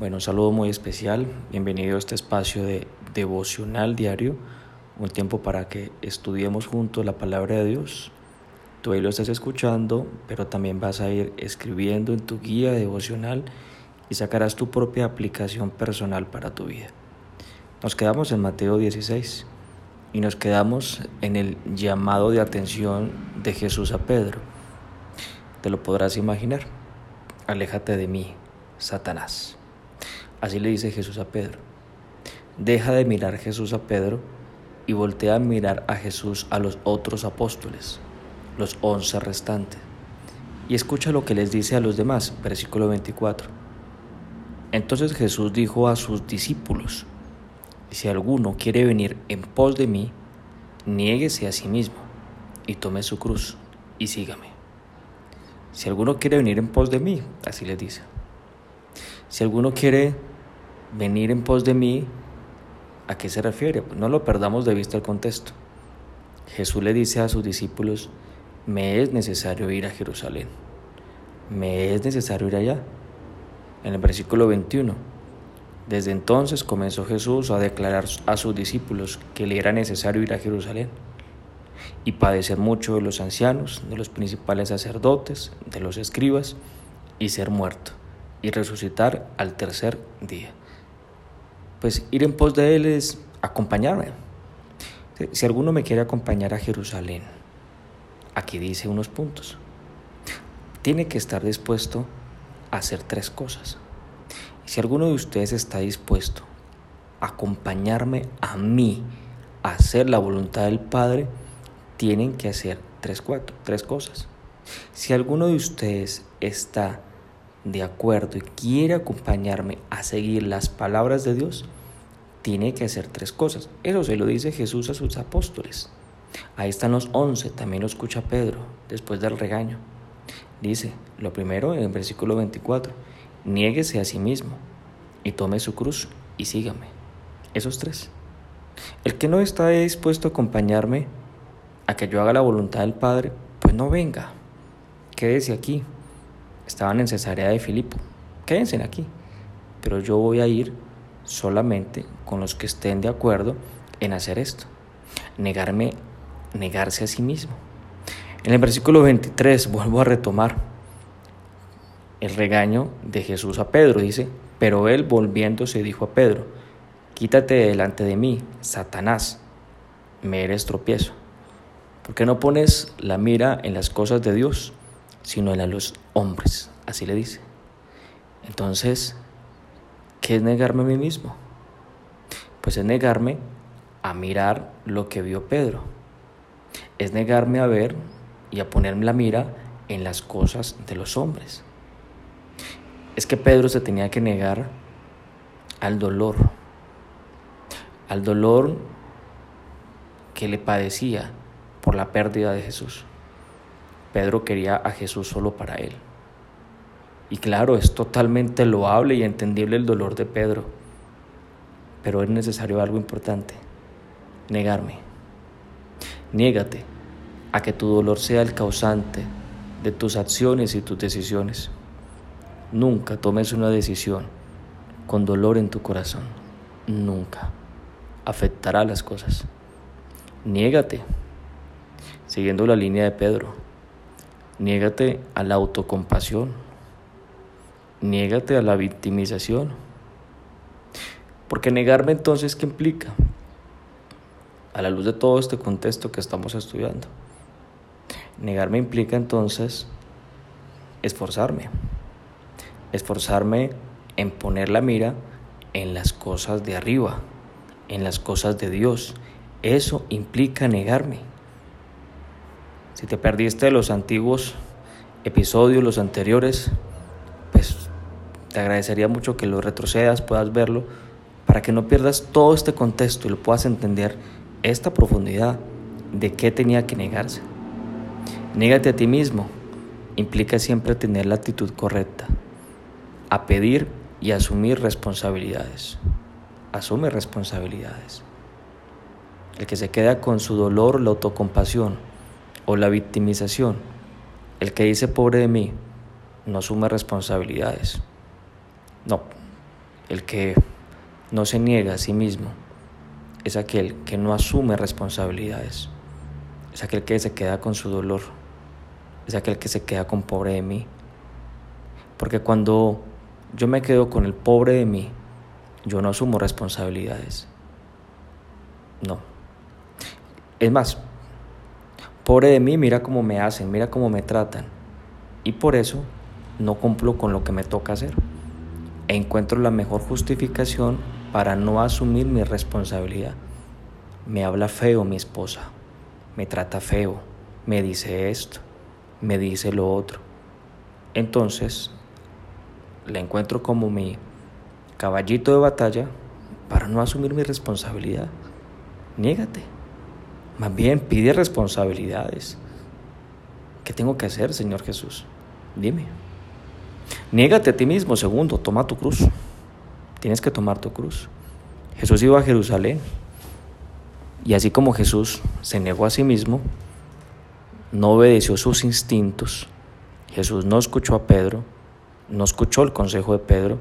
Bueno, un saludo muy especial. Bienvenido a este espacio de devocional diario, un tiempo para que estudiemos juntos la palabra de Dios. Tú ahí lo estás escuchando, pero también vas a ir escribiendo en tu guía devocional y sacarás tu propia aplicación personal para tu vida. Nos quedamos en Mateo 16 y nos quedamos en el llamado de atención de Jesús a Pedro. Te lo podrás imaginar. Aléjate de mí, Satanás. Así le dice Jesús a Pedro. Deja de mirar Jesús a Pedro y voltea a mirar a Jesús a los otros apóstoles, los once restantes. Y escucha lo que les dice a los demás, versículo 24. Entonces Jesús dijo a sus discípulos, si alguno quiere venir en pos de mí, niéguese a sí mismo y tome su cruz y sígame. Si alguno quiere venir en pos de mí, así les dice. Si alguno quiere venir en pos de mí, ¿a qué se refiere? no lo perdamos de vista el contexto. Jesús le dice a sus discípulos, me es necesario ir a Jerusalén, me es necesario ir allá. En el versículo 21, desde entonces comenzó Jesús a declarar a sus discípulos que le era necesario ir a Jerusalén y padecer mucho de los ancianos, de los principales sacerdotes, de los escribas, y ser muerto, y resucitar al tercer día pues ir en pos de Él es acompañarme. Si alguno me quiere acompañar a Jerusalén, aquí dice unos puntos. Tiene que estar dispuesto a hacer tres cosas. Si alguno de ustedes está dispuesto a acompañarme a mí a hacer la voluntad del Padre, tienen que hacer tres, cuatro, tres cosas. Si alguno de ustedes está de acuerdo y quiere acompañarme a seguir las palabras de Dios, tiene que hacer tres cosas. Eso se lo dice Jesús a sus apóstoles. Ahí están los once, también lo escucha Pedro después del regaño. Dice, lo primero en el versículo 24, niéguese a sí mismo y tome su cruz y sígame. Esos tres. El que no está dispuesto a acompañarme a que yo haga la voluntad del Padre, pues no venga. Quédese aquí estaban en Cesarea de Filipo. Quédense aquí. Pero yo voy a ir solamente con los que estén de acuerdo en hacer esto. Negarme, negarse a sí mismo. En el versículo 23 vuelvo a retomar el regaño de Jesús a Pedro. Dice, pero él volviéndose dijo a Pedro, quítate delante de mí, Satanás, me eres tropiezo. ¿Por qué no pones la mira en las cosas de Dios? Sino en los hombres, así le dice. Entonces, ¿qué es negarme a mí mismo? Pues es negarme a mirar lo que vio Pedro. Es negarme a ver y a ponerme la mira en las cosas de los hombres. Es que Pedro se tenía que negar al dolor, al dolor que le padecía por la pérdida de Jesús. Pedro quería a Jesús solo para él. Y claro, es totalmente loable y entendible el dolor de Pedro, pero es necesario algo importante, negarme. Niégate a que tu dolor sea el causante de tus acciones y tus decisiones. Nunca tomes una decisión con dolor en tu corazón. Nunca. Afectará las cosas. Niégate. Siguiendo la línea de Pedro. Niégate a la autocompasión. Niégate a la victimización. Porque negarme entonces, ¿qué implica? A la luz de todo este contexto que estamos estudiando. Negarme implica entonces esforzarme. Esforzarme en poner la mira en las cosas de arriba, en las cosas de Dios. Eso implica negarme. Si te perdiste los antiguos episodios, los anteriores, pues te agradecería mucho que lo retrocedas, puedas verlo, para que no pierdas todo este contexto y lo puedas entender esta profundidad de qué tenía que negarse. Négate a ti mismo implica siempre tener la actitud correcta, a pedir y asumir responsabilidades. Asume responsabilidades. El que se queda con su dolor, la autocompasión, o la victimización. El que dice pobre de mí no asume responsabilidades. No, el que no se niega a sí mismo, es aquel que no asume responsabilidades, es aquel que se queda con su dolor, es aquel que se queda con pobre de mí. Porque cuando yo me quedo con el pobre de mí, yo no asumo responsabilidades. No. Es más, pobre de mí, mira cómo me hacen, mira cómo me tratan. Y por eso no cumplo con lo que me toca hacer. Encuentro la mejor justificación para no asumir mi responsabilidad. Me habla feo mi esposa, me trata feo, me dice esto, me dice lo otro. Entonces, la encuentro como mi caballito de batalla para no asumir mi responsabilidad. Niégate. Más bien pide responsabilidades. ¿Qué tengo que hacer, Señor Jesús? Dime. Niégate a ti mismo. Segundo, toma tu cruz. Tienes que tomar tu cruz. Jesús iba a Jerusalén. Y así como Jesús se negó a sí mismo, no obedeció sus instintos, Jesús no escuchó a Pedro, no escuchó el consejo de Pedro,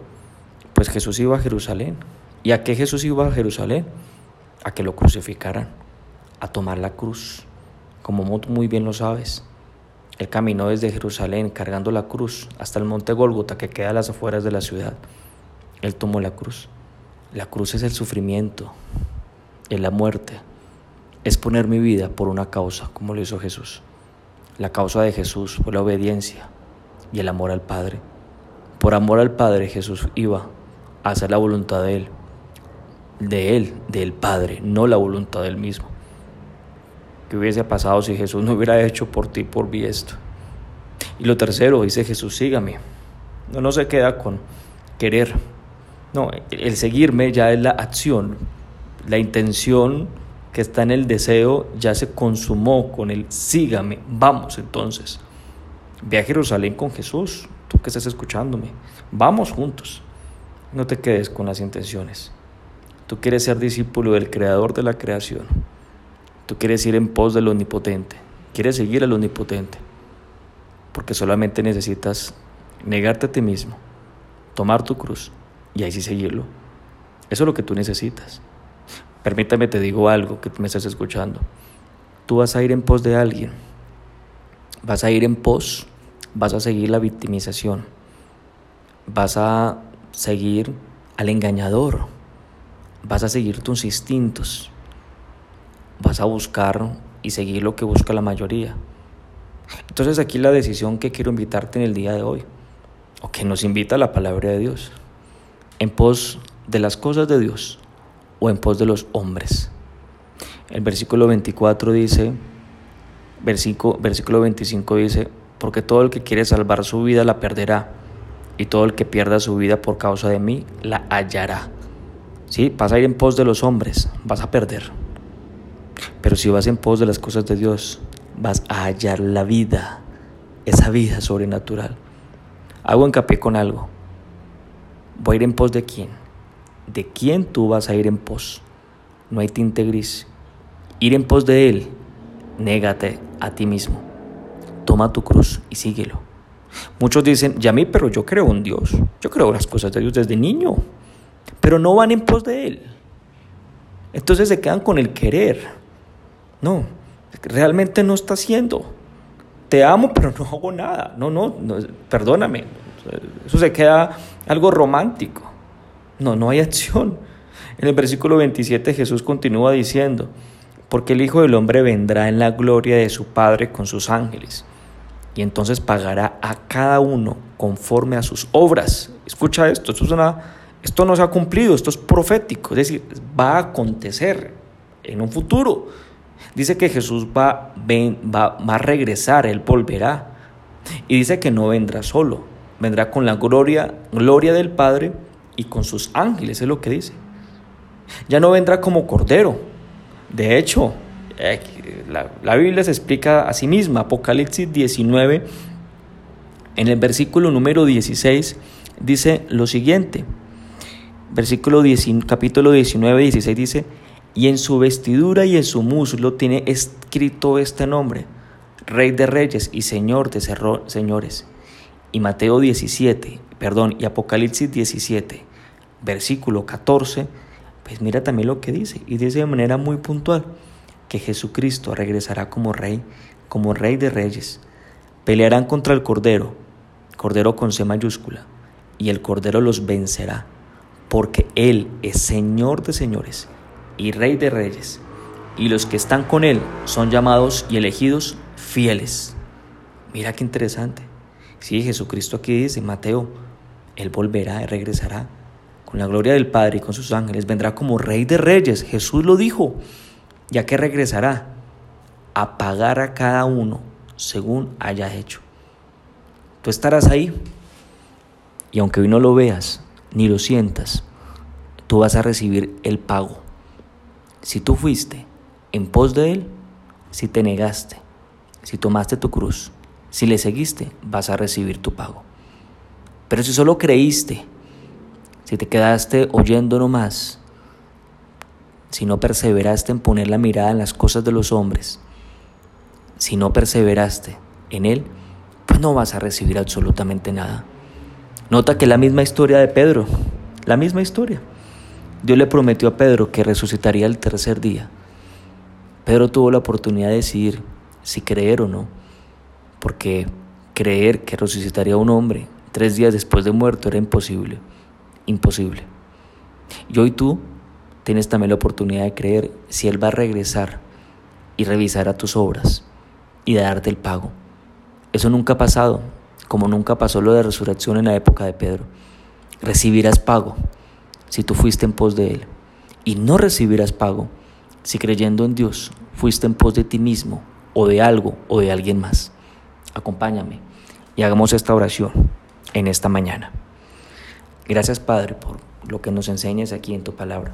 pues Jesús iba a Jerusalén. ¿Y a qué Jesús iba a Jerusalén? A que lo crucificaran, a tomar la cruz, como muy bien lo sabes. Él caminó desde Jerusalén cargando la cruz hasta el monte Gólgota que queda a las afueras de la ciudad. Él tomó la cruz. La cruz es el sufrimiento, es la muerte, es poner mi vida por una causa, como lo hizo Jesús. La causa de Jesús fue la obediencia y el amor al Padre. Por amor al Padre Jesús iba a hacer la voluntad de Él, de Él, del Padre, no la voluntad del mismo. ¿Qué hubiese pasado si Jesús no hubiera hecho por ti, por mí esto? Y lo tercero, dice Jesús, sígame. No, no se queda con querer. No, el seguirme ya es la acción. La intención que está en el deseo ya se consumó con el sígame. Vamos entonces. Ve a Jerusalén con Jesús, tú que estás escuchándome. Vamos juntos. No te quedes con las intenciones. Tú quieres ser discípulo del creador de la creación. Tú quieres ir en pos del omnipotente, quieres seguir al omnipotente, porque solamente necesitas negarte a ti mismo, tomar tu cruz y ahí sí seguirlo. Eso es lo que tú necesitas. Permítame, te digo algo que me estás escuchando. Tú vas a ir en pos de alguien, vas a ir en pos, vas a seguir la victimización, vas a seguir al engañador, vas a seguir tus instintos, vas a buscar y seguir lo que busca la mayoría. Entonces aquí la decisión que quiero invitarte en el día de hoy, o que nos invita la palabra de Dios, en pos de las cosas de Dios o en pos de los hombres. El versículo 24 dice, versículo, versículo 25 dice, porque todo el que quiere salvar su vida la perderá, y todo el que pierda su vida por causa de mí la hallará. ¿Sí? Vas a ir en pos de los hombres, vas a perder. Pero si vas en pos de las cosas de Dios, vas a hallar la vida, esa vida sobrenatural. Hago hincapié con algo. Voy a ir en pos de quién. ¿De quién tú vas a ir en pos? No hay tinte gris. Ir en pos de Él, négate a ti mismo. Toma tu cruz y síguelo. Muchos dicen, ya mí, pero yo creo en Dios. Yo creo en las cosas de Dios desde niño. Pero no van en pos de Él. Entonces se quedan con el querer. No, realmente no está haciendo. Te amo, pero no hago nada. No, no, perdóname. Eso se queda algo romántico. No, no hay acción. En el versículo 27 Jesús continúa diciendo, porque el Hijo del Hombre vendrá en la gloria de su Padre con sus ángeles, y entonces pagará a cada uno conforme a sus obras. Escucha esto, esto, es una, esto no se ha cumplido, esto es profético, es decir, va a acontecer en un futuro. Dice que Jesús va, va, va a regresar, Él volverá. Y dice que no vendrá solo, vendrá con la gloria, gloria del Padre y con sus ángeles, es lo que dice. Ya no vendrá como cordero. De hecho, eh, la, la, Biblia se explica a sí misma. Apocalipsis 19, en el versículo número 16, dice lo siguiente. Versículo 10, capítulo 19, 16 dice, y en su vestidura y en su muslo tiene escrito este nombre, Rey de Reyes y Señor de señores. Y Mateo 17, perdón, y Apocalipsis 17, versículo 14, pues mira también lo que dice, y dice de manera muy puntual que Jesucristo regresará como rey, como rey de reyes. Pelearán contra el Cordero, Cordero con C mayúscula, y el Cordero los vencerá, porque Él es Señor de señores y Rey de reyes, y los que están con Él son llamados y elegidos fieles. Mira qué interesante. Sí, Jesucristo aquí dice, Mateo, Él volverá y regresará con la gloria del Padre y con sus ángeles, vendrá como Rey de Reyes. Jesús lo dijo, ya que regresará a pagar a cada uno según haya hecho. Tú estarás ahí y aunque hoy no lo veas ni lo sientas, tú vas a recibir el pago. Si tú fuiste en pos de Él, si te negaste, si tomaste tu cruz, si le seguiste, vas a recibir tu pago. Pero si solo creíste, si te quedaste oyendo nomás, si no perseveraste en poner la mirada en las cosas de los hombres, si no perseveraste en Él, pues no vas a recibir absolutamente nada. Nota que la misma historia de Pedro, la misma historia. Dios le prometió a Pedro que resucitaría el tercer día. Pedro tuvo la oportunidad de decidir si creer o no, porque creer que resucitaría a un hombre tres días después de muerto era imposible imposible. Y hoy tú tienes también la oportunidad de creer si Él va a regresar y revisar a tus obras y de darte el pago. Eso nunca ha pasado, como nunca pasó lo de resurrección en la época de Pedro. Recibirás pago si tú fuiste en pos de Él y no recibirás pago si creyendo en Dios fuiste en pos de ti mismo o de algo o de alguien más. Acompáñame y hagamos esta oración en esta mañana. Gracias Padre por lo que nos enseñas aquí en tu palabra.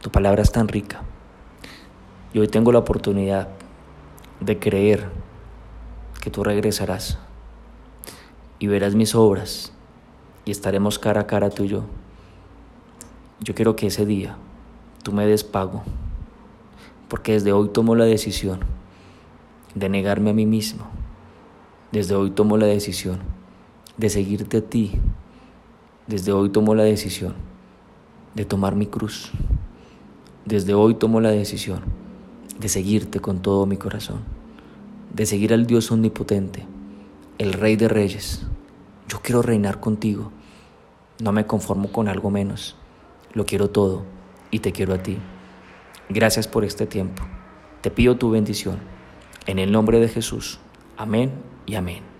Tu palabra es tan rica. Y hoy tengo la oportunidad de creer que tú regresarás y verás mis obras y estaremos cara a cara tú y yo. Yo quiero que ese día tú me des pago, porque desde hoy tomo la decisión de negarme a mí mismo. Desde hoy tomo la decisión de seguirte a ti desde hoy tomo la decisión de tomar mi cruz. Desde hoy tomo la decisión de seguirte con todo mi corazón, de seguir al Dios omnipotente, el Rey de Reyes. Yo quiero reinar contigo. No me conformo con algo menos. Lo quiero todo y te quiero a ti. Gracias por este tiempo. Te pido tu bendición. En el nombre de Jesús. Amén y amén.